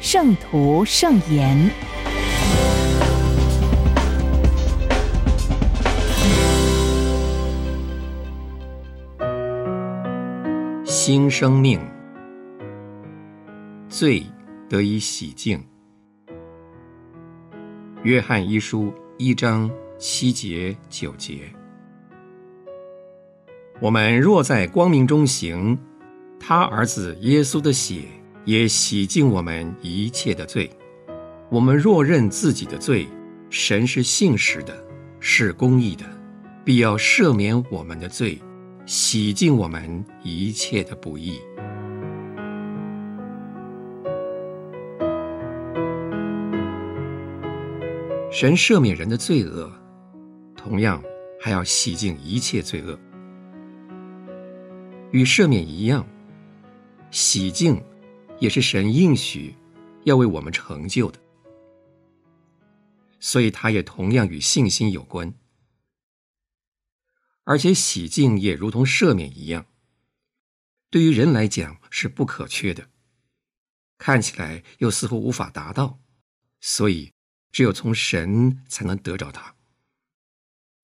圣徒圣言，新生命，罪得以洗净。约翰一书一章七节九节，我们若在光明中行，他儿子耶稣的血。也洗净我们一切的罪。我们若认自己的罪，神是信实的，是公义的，必要赦免我们的罪，洗净我们一切的不义。神赦免人的罪恶，同样还要洗净一切罪恶。与赦免一样，洗净。也是神应许要为我们成就的，所以它也同样与信心有关，而且洗净也如同赦免一样，对于人来讲是不可缺的，看起来又似乎无法达到，所以只有从神才能得着它。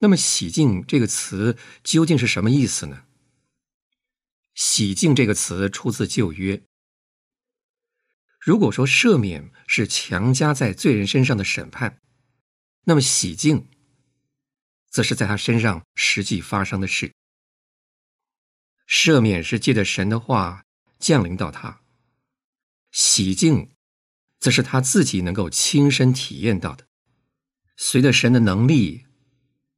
那么“洗净”这个词究竟是什么意思呢？“洗净”这个词出自旧约。如果说赦免是强加在罪人身上的审判，那么洗净，则是在他身上实际发生的事。赦免是借着神的话降临到他，洗净，则是他自己能够亲身体验到的。随着神的能力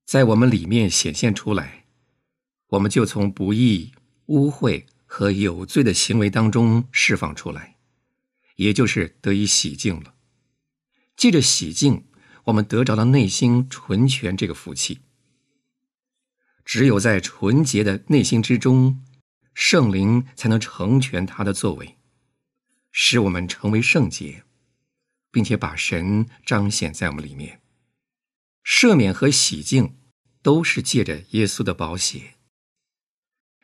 在我们里面显现出来，我们就从不义、污秽和有罪的行为当中释放出来。也就是得以洗净了，借着洗净，我们得着了内心纯全这个福气。只有在纯洁的内心之中，圣灵才能成全他的作为，使我们成为圣洁，并且把神彰显在我们里面。赦免和洗净都是借着耶稣的宝血，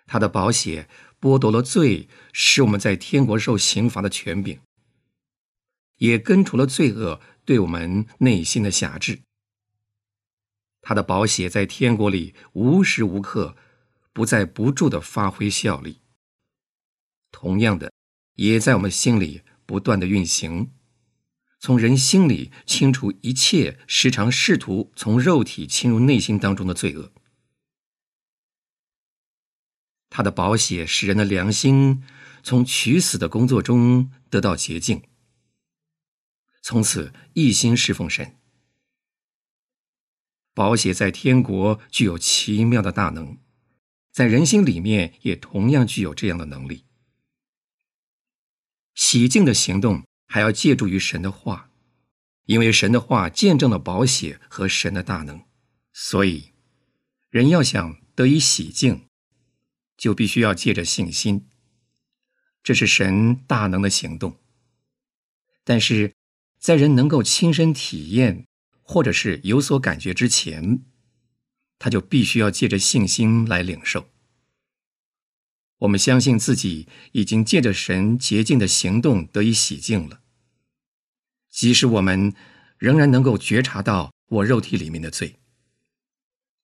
他的宝血剥夺了罪，使我们在天国受刑罚的权柄。也根除了罪恶对我们内心的辖制。他的宝血在天国里无时无刻不在不住的发挥效力。同样的，也在我们心里不断的运行，从人心里清除一切时常试图从肉体侵入内心当中的罪恶。他的宝血使人的良心从取死的工作中得到洁净。从此一心侍奉神。宝血在天国具有奇妙的大能，在人心里面也同样具有这样的能力。洗净的行动还要借助于神的话，因为神的话见证了宝血和神的大能，所以人要想得以洗净，就必须要借着信心。这是神大能的行动，但是。在人能够亲身体验或者是有所感觉之前，他就必须要借着信心来领受。我们相信自己已经借着神洁净的行动得以洗净了，即使我们仍然能够觉察到我肉体里面的罪，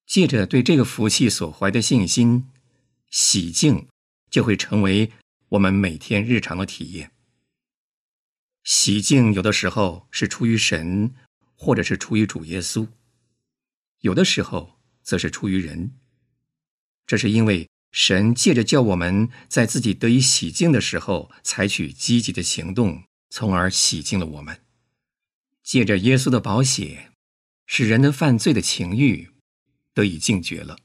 借着对这个福气所怀的信心，洗净就会成为我们每天日常的体验。洗净有的时候是出于神，或者是出于主耶稣；有的时候则是出于人。这是因为神借着叫我们在自己得以洗净的时候，采取积极的行动，从而洗净了我们。借着耶稣的宝血，使人的犯罪的情欲得以禁绝了。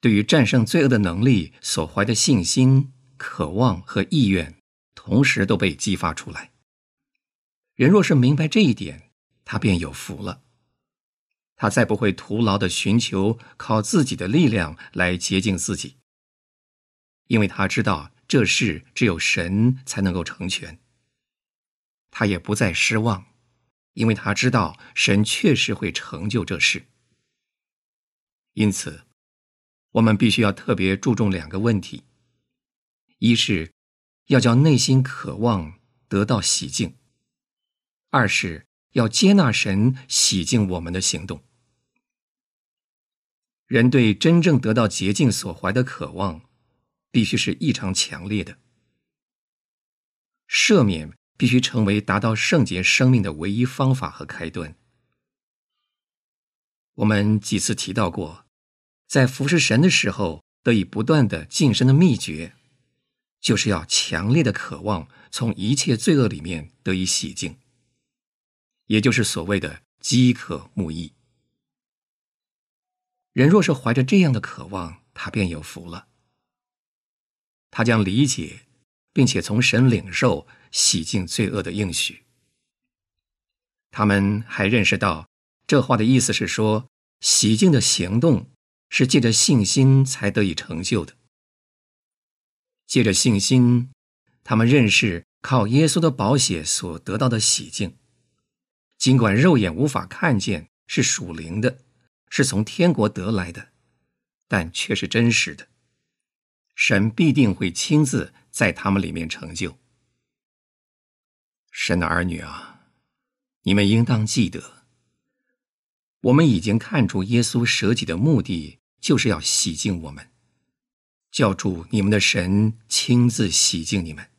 对于战胜罪恶的能力所怀的信心、渴望和意愿。同时都被激发出来。人若是明白这一点，他便有福了。他再不会徒劳的寻求靠自己的力量来洁净自己，因为他知道这事只有神才能够成全。他也不再失望，因为他知道神确实会成就这事。因此，我们必须要特别注重两个问题：一是要叫内心渴望得到洗净；二是要接纳神洗净我们的行动。人对真正得到洁净所怀的渴望，必须是异常强烈的。赦免必须成为达到圣洁生命的唯一方法和开端。我们几次提到过，在服侍神的时候得以不断的晋升的秘诀，就是要强烈的渴望从一切罪恶里面得以洗净，也就是所谓的饥渴慕义。人若是怀着这样的渴望，他便有福了。他将理解，并且从神领受洗净罪恶的应许。他们还认识到，这话的意思是说，洗净的行动是借着信心才得以成就的。借着信心，他们认识靠耶稣的宝血所得到的洗净，尽管肉眼无法看见，是属灵的。是从天国得来的，但却是真实的。神必定会亲自在他们里面成就。神的儿女啊，你们应当记得，我们已经看出耶稣舍己的目的，就是要洗净我们，叫主你们的神亲自洗净你们。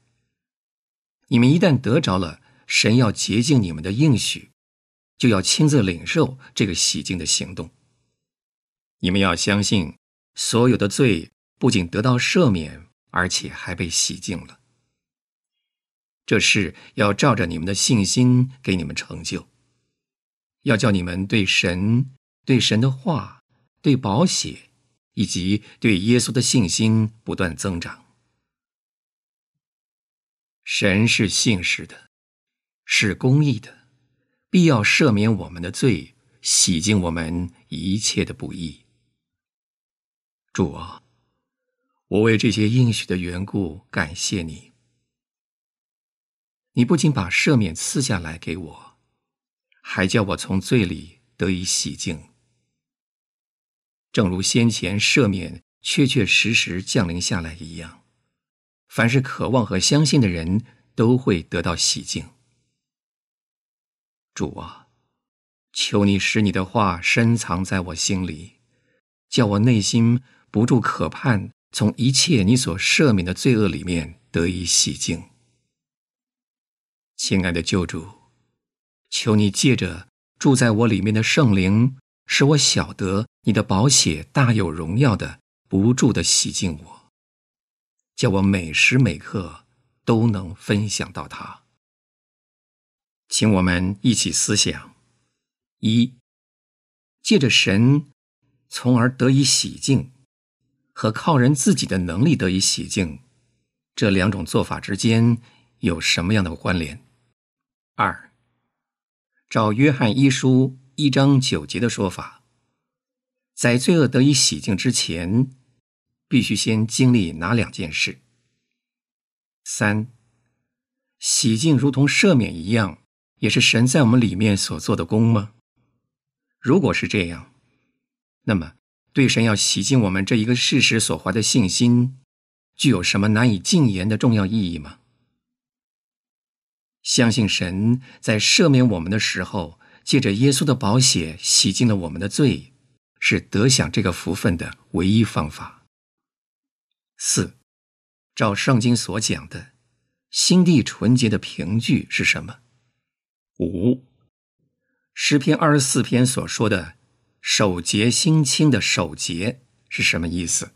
你们一旦得着了神要洁净你们的应许，就要亲自领受这个洗净的行动。你们要相信，所有的罪不仅得到赦免，而且还被洗净了。这事要照着你们的信心给你们成就，要叫你们对神、对神的话、对保险以及对耶稣的信心不断增长。神是信实的，是公义的，必要赦免我们的罪，洗净我们一切的不义。主啊，我为这些应许的缘故感谢你。你不仅把赦免赐下来给我，还叫我从罪里得以洗净。正如先前赦免确确实实降临下来一样，凡是渴望和相信的人都会得到洗净。主啊，求你使你的话深藏在我心里，叫我内心。不住渴盼，从一切你所赦免的罪恶里面得以洗净。亲爱的救主，求你借着住在我里面的圣灵，使我晓得你的宝血大有荣耀的不住的洗净我，叫我每时每刻都能分享到它。请我们一起思想：一，借着神，从而得以洗净。和靠人自己的能力得以洗净，这两种做法之间有什么样的关联？二，照约翰一书一章九节的说法，在罪恶得以洗净之前，必须先经历哪两件事？三，洗净如同赦免一样，也是神在我们里面所做的功吗？如果是这样，那么。对神要洗净我们这一个事实所怀的信心，具有什么难以尽言的重要意义吗？相信神在赦免我们的时候，借着耶稣的宝血洗净了我们的罪，是得享这个福分的唯一方法。四，照圣经所讲的，心地纯洁的凭据是什么？五，诗篇二十四篇所说的。守节心清的守节是什么意思？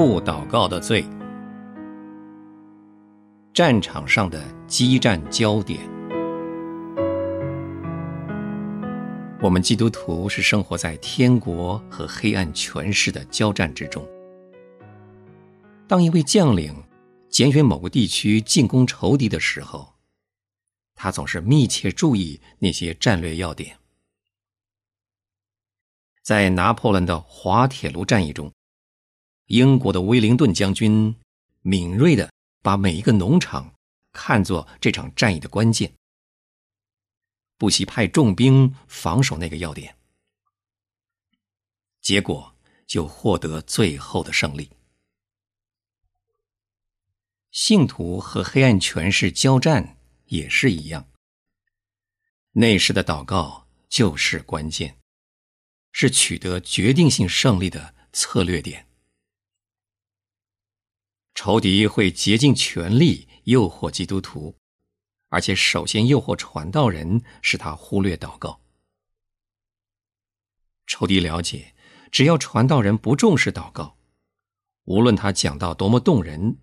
不祷告的罪。战场上的激战焦点。我们基督徒是生活在天国和黑暗权势的交战之中。当一位将领拣选某个地区进攻仇敌的时候，他总是密切注意那些战略要点。在拿破仑的滑铁卢战役中，英国的威灵顿将军敏锐的。把每一个农场看作这场战役的关键，不惜派重兵防守那个要点，结果就获得最后的胜利。信徒和黑暗权势交战也是一样，那时的祷告就是关键，是取得决定性胜利的策略点。仇敌会竭尽全力诱惑基督徒，而且首先诱惑传道人，使他忽略祷告。仇敌了解，只要传道人不重视祷告，无论他讲到多么动人，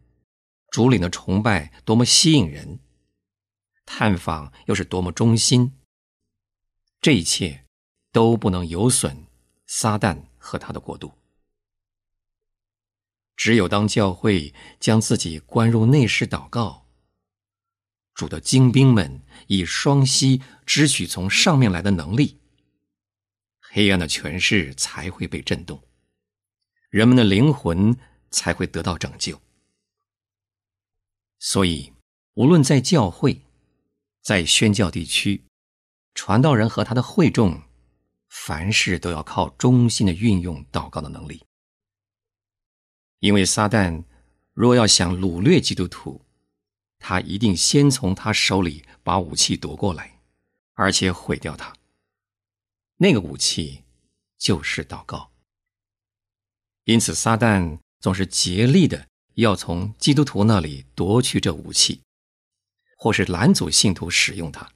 主领的崇拜多么吸引人，探访又是多么忠心，这一切都不能有损撒旦和他的国度。只有当教会将自己关入内室祷告，主的精兵们以双膝支取从上面来的能力，黑暗的权势才会被震动，人们的灵魂才会得到拯救。所以，无论在教会，在宣教地区，传道人和他的会众，凡事都要靠忠心的运用祷告的能力。因为撒旦若要想掳掠基督徒，他一定先从他手里把武器夺过来，而且毁掉他。那个武器就是祷告。因此，撒旦总是竭力的要从基督徒那里夺去这武器，或是拦阻信徒使用它。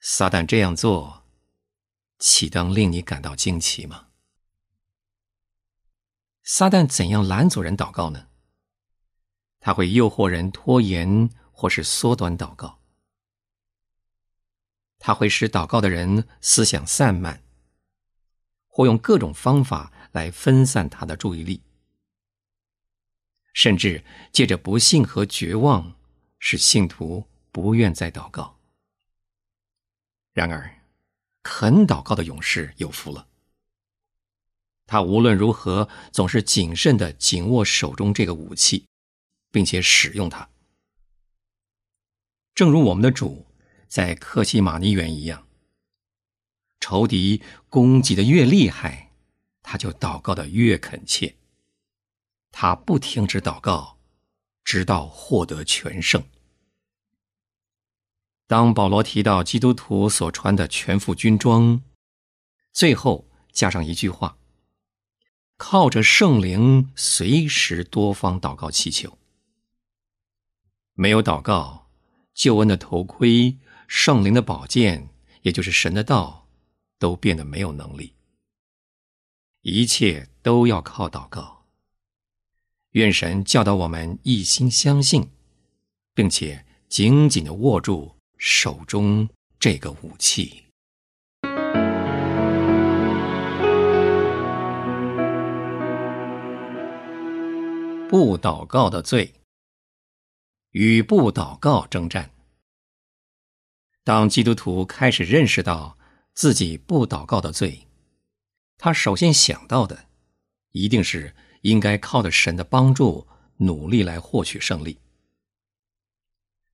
撒旦这样做，岂当令你感到惊奇吗？撒旦怎样拦阻人祷告呢？他会诱惑人拖延或是缩短祷告，他会使祷告的人思想散漫，或用各种方法来分散他的注意力，甚至借着不幸和绝望，使信徒不愿再祷告。然而，肯祷告的勇士有福了。他无论如何总是谨慎的紧握手中这个武器，并且使用它。正如我们的主在克西马尼园一样，仇敌攻击的越厉害，他就祷告的越恳切。他不停止祷告，直到获得全胜。当保罗提到基督徒所穿的全副军装，最后加上一句话。靠着圣灵，随时多方祷告祈求。没有祷告，救恩的头盔、圣灵的宝剑，也就是神的道，都变得没有能力。一切都要靠祷告。愿神教导我们一心相信，并且紧紧的握住手中这个武器。不祷告的罪，与不祷告征战。当基督徒开始认识到自己不祷告的罪，他首先想到的，一定是应该靠着神的帮助努力来获取胜利。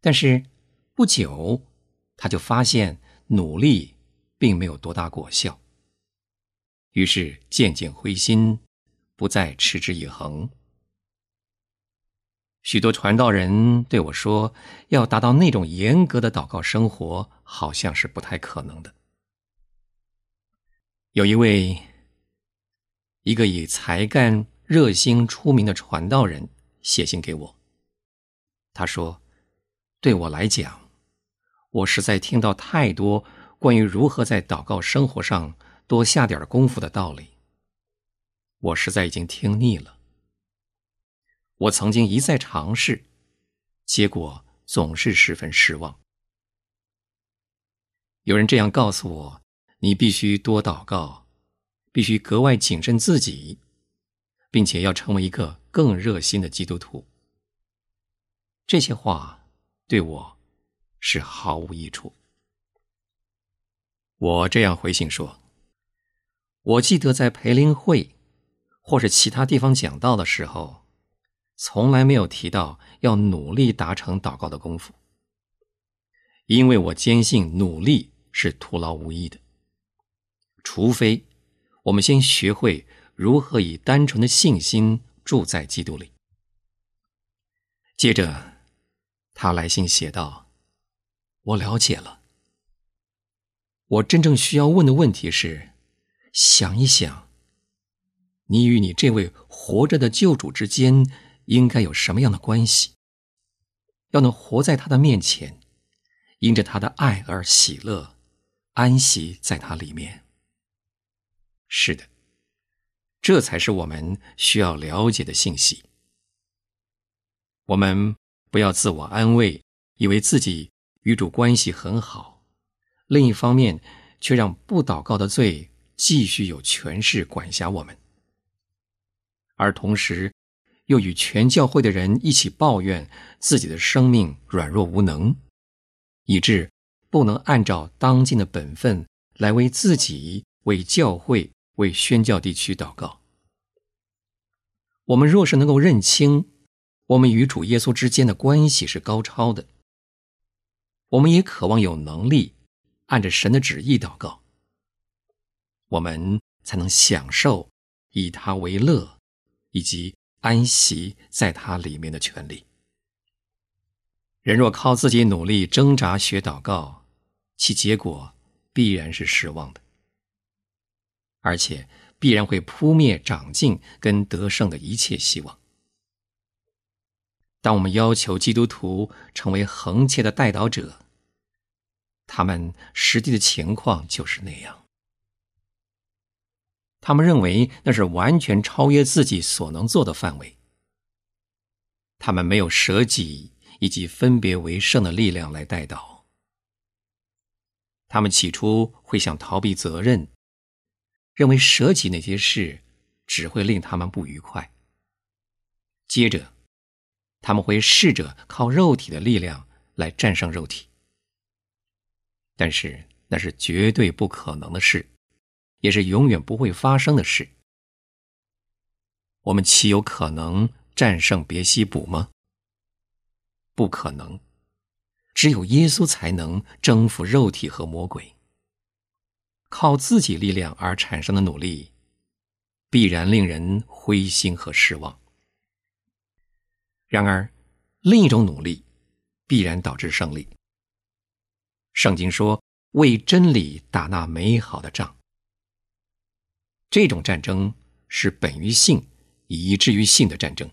但是不久，他就发现努力并没有多大果效，于是渐渐灰心，不再持之以恒。许多传道人对我说：“要达到那种严格的祷告生活，好像是不太可能的。”有一位，一个以才干、热心出名的传道人写信给我。他说：“对我来讲，我实在听到太多关于如何在祷告生活上多下点功夫的道理。我实在已经听腻了。我曾经一再尝试，结果总是十分失望。有人这样告诉我：你必须多祷告，必须格外谨慎自己，并且要成为一个更热心的基督徒。”这些话对我是毫无益处。我这样回信说：“我记得在培灵会或是其他地方讲道的时候，从来没有提到要努力达成祷告的功夫，因为我坚信努力是徒劳无益的，除非我们先学会如何以单纯的信心住在基督里。”接着。他来信写道：“我了解了。我真正需要问的问题是：想一想，你与你这位活着的救主之间应该有什么样的关系？要能活在他的面前，因着他的爱而喜乐，安息在他里面。是的，这才是我们需要了解的信息。我们。”不要自我安慰，以为自己与主关系很好；另一方面，却让不祷告的罪继续有权势管辖我们，而同时又与全教会的人一起抱怨自己的生命软弱无能，以致不能按照当今的本分来为自己、为教会、为宣教地区祷告。我们若是能够认清。我们与主耶稣之间的关系是高超的，我们也渴望有能力按着神的旨意祷告，我们才能享受以他为乐，以及安息在他里面的权利。人若靠自己努力挣扎学祷告，其结果必然是失望的，而且必然会扑灭长进跟得胜的一切希望。当我们要求基督徒成为恒切的代祷者，他们实际的情况就是那样。他们认为那是完全超越自己所能做的范围。他们没有舍己以及分别为圣的力量来代导。他们起初会想逃避责任，认为舍己那些事只会令他们不愉快。接着。他们会试着靠肉体的力量来战胜肉体，但是那是绝对不可能的事，也是永远不会发生的事。我们岂有可能战胜别西卜吗？不可能，只有耶稣才能征服肉体和魔鬼。靠自己力量而产生的努力，必然令人灰心和失望。然而，另一种努力必然导致胜利。圣经说：“为真理打那美好的仗。”这种战争是本于性，以至于性的战争。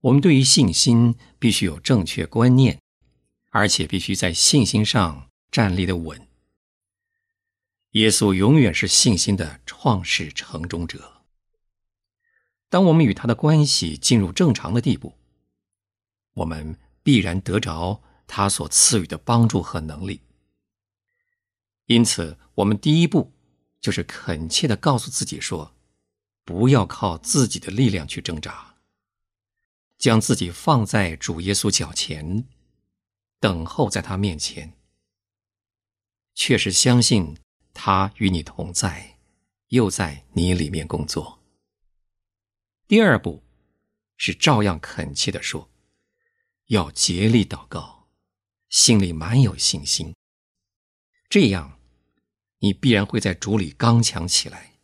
我们对于信心必须有正确观念，而且必须在信心上站立的稳。耶稣永远是信心的创始成终者。当我们与他的关系进入正常的地步，我们必然得着他所赐予的帮助和能力。因此，我们第一步就是恳切的告诉自己说：不要靠自己的力量去挣扎，将自己放在主耶稣脚前，等候在他面前。确实相信他与你同在，又在你里面工作。第二步，是照样恳切的说：“要竭力祷告，心里满有信心。这样，你必然会在主里刚强起来，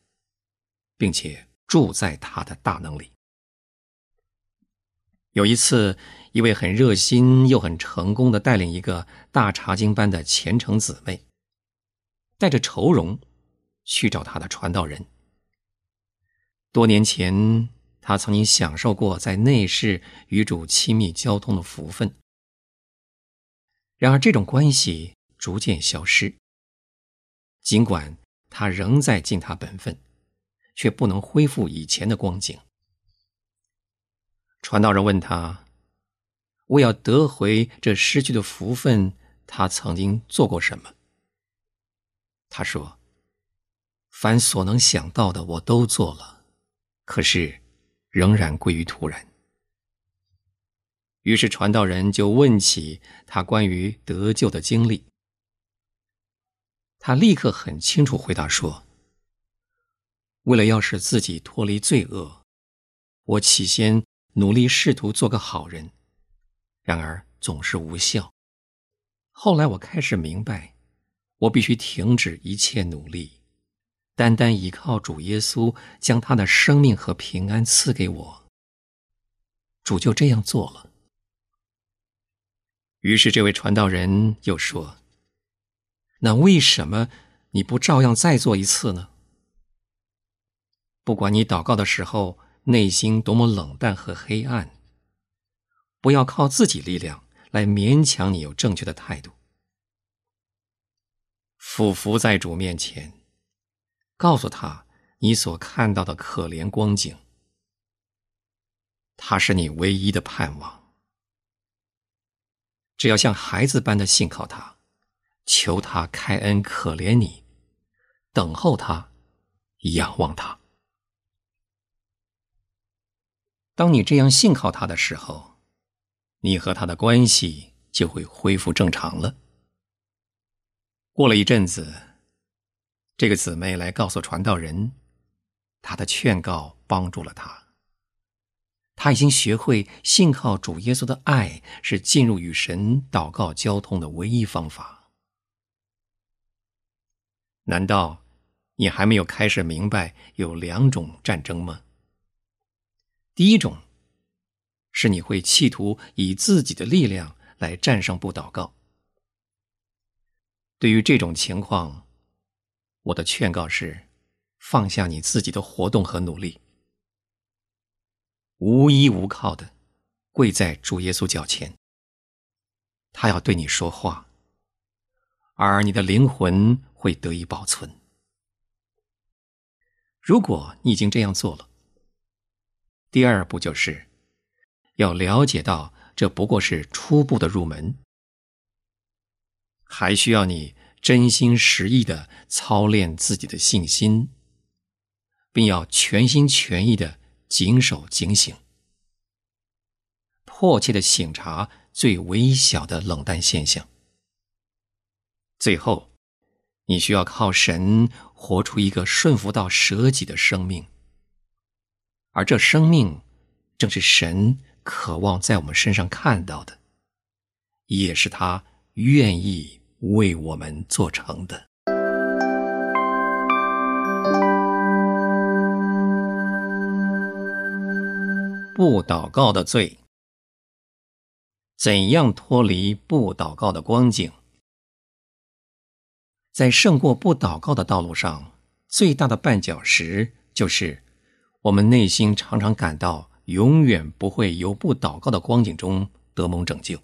并且住在他的大能里。有一次，一位很热心又很成功的带领一个大茶经班的虔诚姊妹，带着愁容去找他的传道人。多年前。他曾经享受过在内室与主亲密交通的福分，然而这种关系逐渐消失。尽管他仍在尽他本分，却不能恢复以前的光景。传道人问他：“为要得回这失去的福分，他曾经做过什么？”他说：“凡所能想到的，我都做了，可是。”仍然归于突然。于是传道人就问起他关于得救的经历，他立刻很清楚回答说：“为了要使自己脱离罪恶，我起先努力试图做个好人，然而总是无效。后来我开始明白，我必须停止一切努力。”单单依靠主耶稣将他的生命和平安赐给我，主就这样做了。于是这位传道人又说：“那为什么你不照样再做一次呢？不管你祷告的时候内心多么冷淡和黑暗，不要靠自己力量来勉强你有正确的态度，俯伏在主面前。”告诉他你所看到的可怜光景，他是你唯一的盼望。只要像孩子般的信靠他，求他开恩可怜你，等候他，仰望他。当你这样信靠他的时候，你和他的关系就会恢复正常了。过了一阵子。这个姊妹来告诉传道人，他的劝告帮助了他。他已经学会信靠主耶稣的爱是进入与神祷告交通的唯一方法。难道你还没有开始明白有两种战争吗？第一种是你会企图以自己的力量来战胜不祷告。对于这种情况。我的劝告是：放下你自己的活动和努力，无依无靠的跪在主耶稣脚前。他要对你说话，而你的灵魂会得以保存。如果你已经这样做了，第二步就是要了解到这不过是初步的入门，还需要你。真心实意的操练自己的信心，并要全心全意的谨守警醒，迫切的醒察最微小的冷淡现象。最后，你需要靠神活出一个顺服到舍己的生命，而这生命正是神渴望在我们身上看到的，也是他愿意。为我们做成的。不祷告的罪，怎样脱离不祷告的光景？在胜过不祷告的道路上，最大的绊脚石就是我们内心常常感到永远不会由不祷告的光景中得蒙拯救。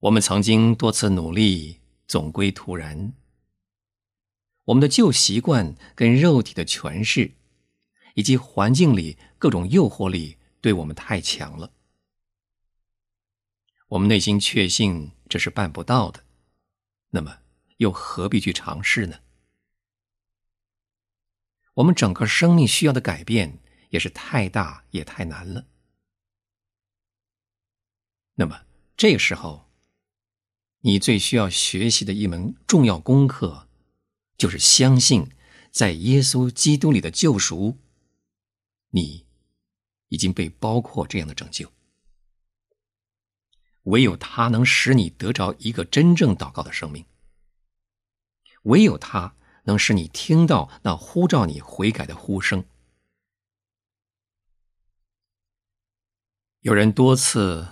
我们曾经多次努力，总归徒然。我们的旧习惯跟肉体的诠释，以及环境里各种诱惑力，对我们太强了。我们内心确信这是办不到的，那么又何必去尝试呢？我们整个生命需要的改变也是太大也太难了。那么这个时候。你最需要学习的一门重要功课，就是相信在耶稣基督里的救赎，你已经被包括这样的拯救。唯有他能使你得着一个真正祷告的生命。唯有他能使你听到那呼召你悔改的呼声。有人多次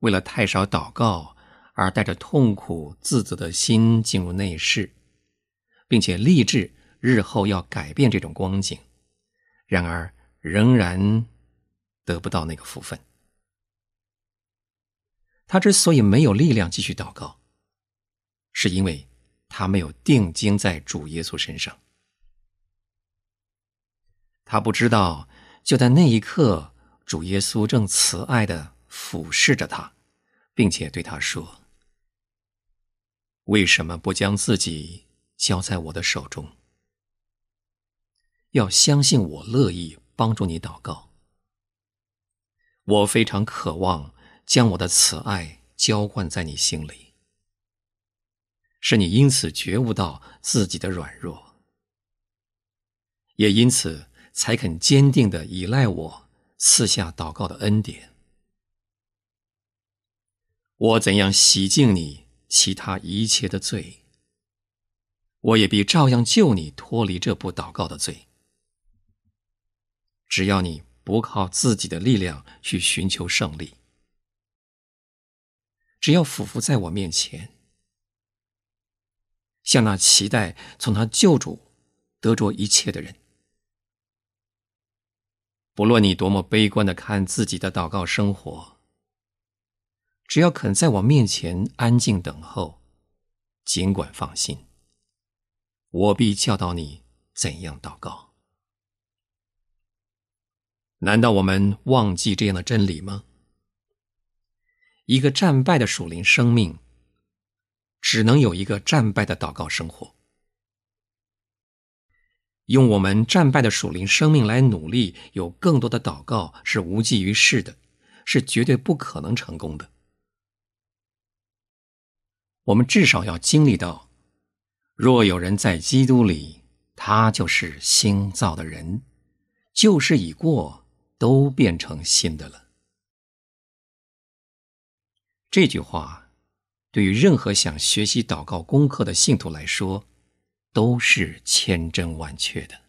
为了太少祷告而带着痛苦自责的心进入内室，并且立志日后要改变这种光景，然而仍然得不到那个福分。他之所以没有力量继续祷告，是因为他没有定睛在主耶稣身上。他不知道，就在那一刻。主耶稣正慈爱的俯视着他，并且对他说：“为什么不将自己交在我的手中？要相信我乐意帮助你祷告。我非常渴望将我的慈爱浇灌在你心里，使你因此觉悟到自己的软弱，也因此才肯坚定的依赖我。”赐下祷告的恩典，我怎样洗净你其他一切的罪，我也必照样救你脱离这部祷告的罪。只要你不靠自己的力量去寻求胜利，只要俯伏在我面前，像那期待从他救主得着一切的人。不论你多么悲观的看自己的祷告生活，只要肯在我面前安静等候，尽管放心，我必教导你怎样祷告。难道我们忘记这样的真理吗？一个战败的属灵生命，只能有一个战败的祷告生活。用我们战败的属灵生命来努力，有更多的祷告是无济于事的，是绝对不可能成功的。我们至少要经历到：若有人在基督里，他就是新造的人，旧事已过，都变成新的了。这句话对于任何想学习祷告功课的信徒来说。都是千真万确的。